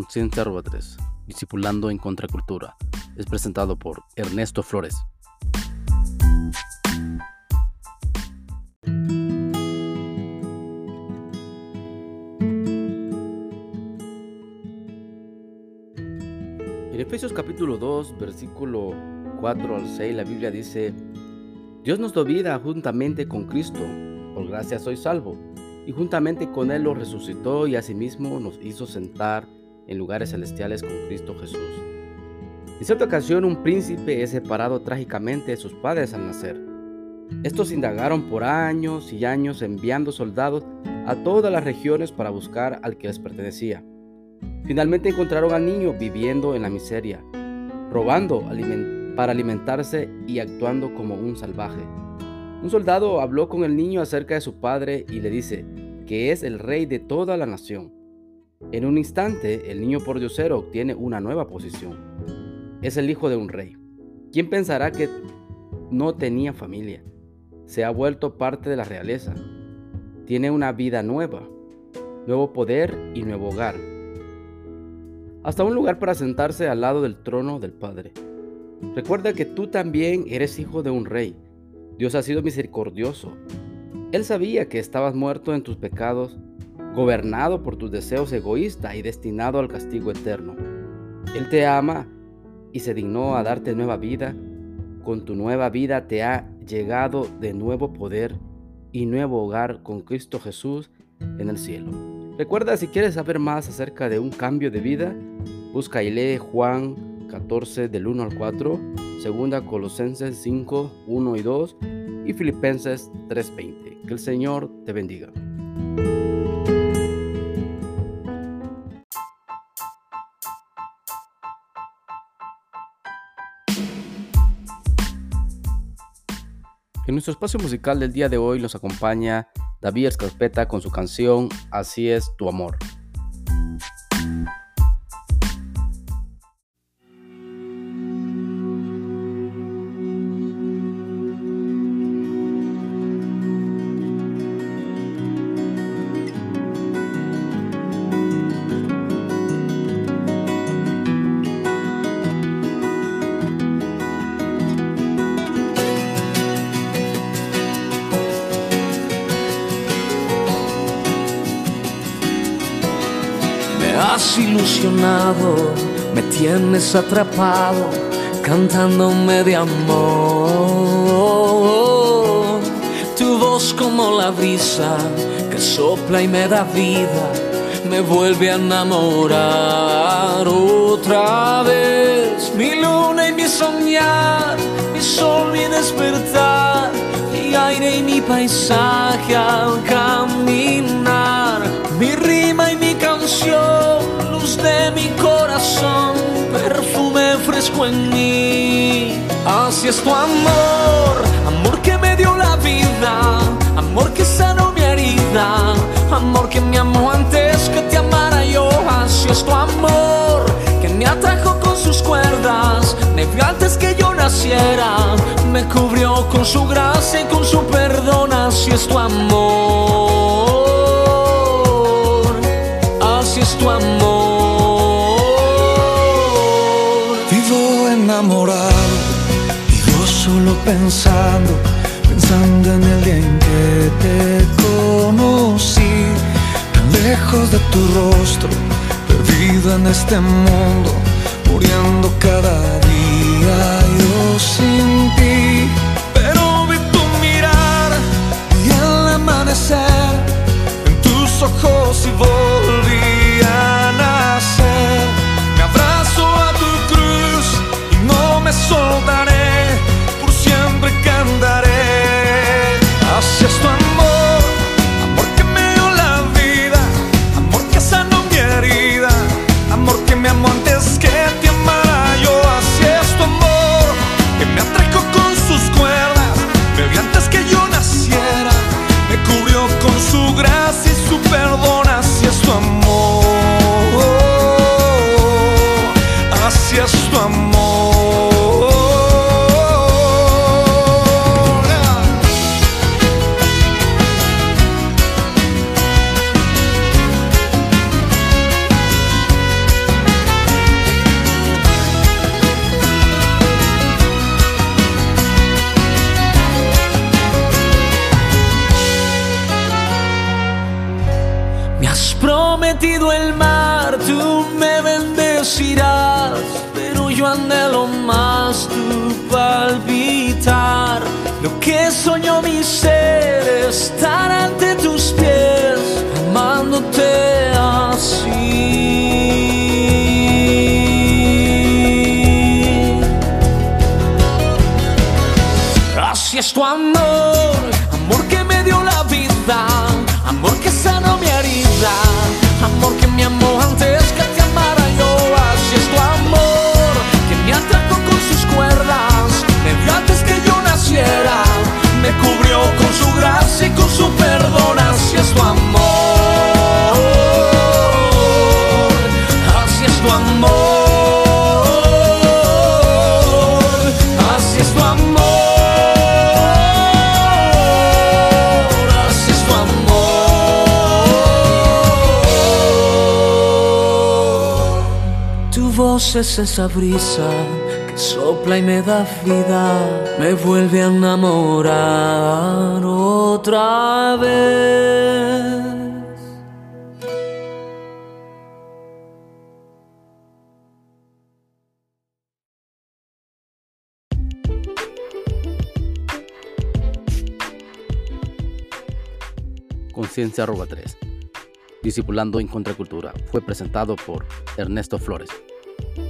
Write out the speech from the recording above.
Conciencia 3, Discipulando en Contracultura. Es presentado por Ernesto Flores. En Efesios capítulo 2, versículo 4 al 6, la Biblia dice, Dios nos dio vida juntamente con Cristo, por gracia soy salvo y juntamente con Él lo resucitó y asimismo nos hizo sentar en lugares celestiales con Cristo Jesús. En cierta ocasión un príncipe es separado trágicamente de sus padres al nacer. Estos indagaron por años y años enviando soldados a todas las regiones para buscar al que les pertenecía. Finalmente encontraron al niño viviendo en la miseria, robando para alimentarse y actuando como un salvaje. Un soldado habló con el niño acerca de su padre y le dice que es el rey de toda la nación. En un instante, el niño pordiosero obtiene una nueva posición. Es el hijo de un rey. ¿Quién pensará que no tenía familia? Se ha vuelto parte de la realeza. Tiene una vida nueva, nuevo poder y nuevo hogar. Hasta un lugar para sentarse al lado del trono del Padre. Recuerda que tú también eres hijo de un rey Dios ha sido misericordioso. Él sabía que estabas muerto en tus pecados, gobernado por tus deseos egoístas y destinado al castigo eterno. Él te ama y se dignó a darte nueva vida. Con tu nueva vida te ha llegado de nuevo poder y nuevo hogar con Cristo Jesús en el cielo. Recuerda, si quieres saber más acerca de un cambio de vida, busca y lee Juan 14 del 1 al 4, segunda Colosenses 5, 1 y 2 y Filipenses 3:20. Que el Señor te bendiga. En nuestro espacio musical del día de hoy nos acompaña David Escarpeta con su canción Así es tu amor. Has ilusionado, me tienes atrapado, cantándome de amor. Tu voz como la brisa que sopla y me da vida, me vuelve a enamorar otra vez. Mi luna y mi soñar, mi sol, mi despertar, mi aire y mi paisaje al caminar, Así es tu amor, amor que me dio la vida, amor que sanó mi herida, amor que me amó antes que te amara yo. Así es tu amor, que me atrajo con sus cuerdas, me vio antes que yo naciera, me cubrió con su gracia y con su perdón. Así es tu amor, así es tu amor. enamorado, vivo solo pensando, pensando en el día en que te conocí, tan lejos de tu rostro, perdido en este mundo, fell lo más tu palpitar. Lo que soñó mi ser estar ante tus pies, amándote así. Así es tu amor voz es esa brisa que sopla y me da vida, me vuelve a enamorar otra vez. Conciencia arroba 3. Discipulando en Contracultura. Fue presentado por Ernesto Flores. Mm-hmm.